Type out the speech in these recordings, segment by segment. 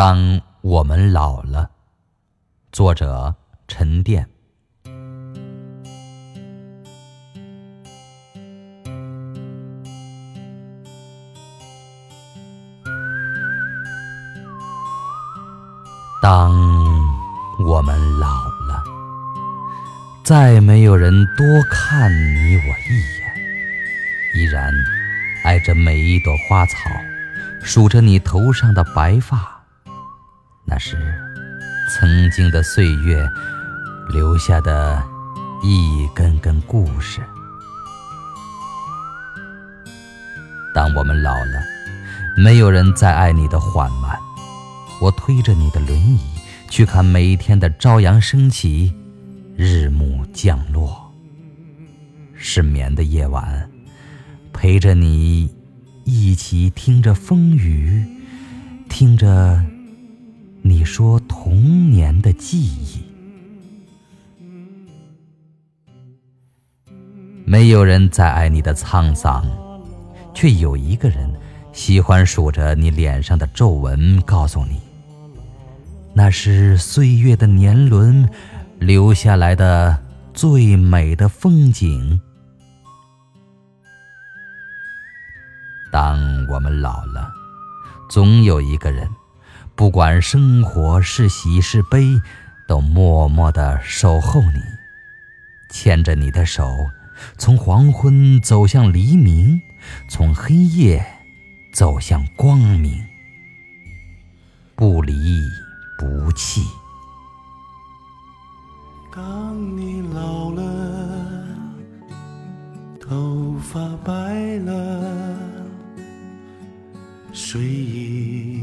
当我们老了，作者沉淀。当我们老了，再没有人多看你我一眼，依然爱着每一朵花草，数着你头上的白发。那是曾经的岁月留下的一根根故事。当我们老了，没有人再爱你的缓慢。我推着你的轮椅，去看每一天的朝阳升起，日暮降落。失眠的夜晚，陪着你一起听着风雨，听着。你说童年的记忆，没有人再爱你的沧桑，却有一个人喜欢数着你脸上的皱纹，告诉你，那是岁月的年轮留下来的最美的风景。当我们老了，总有一个人。不管生活是喜是悲，都默默的守候你，牵着你的手，从黄昏走向黎明，从黑夜走向光明，不离不弃。当你老了，头发白了，睡意。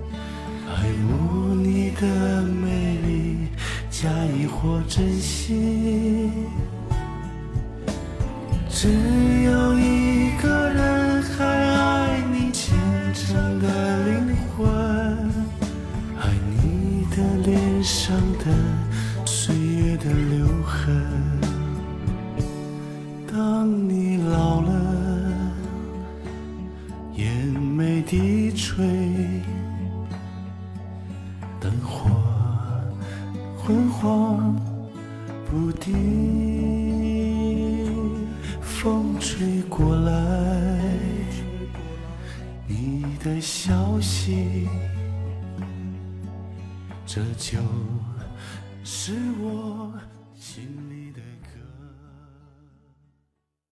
爱慕你的美丽。假意或真心，只有一个人还爱你虔诚的灵魂，爱你的脸上的岁月的留痕。当你老了，眼眉低垂，灯火。昏黄不定，风吹过来，你的消息，这就是我心里的歌。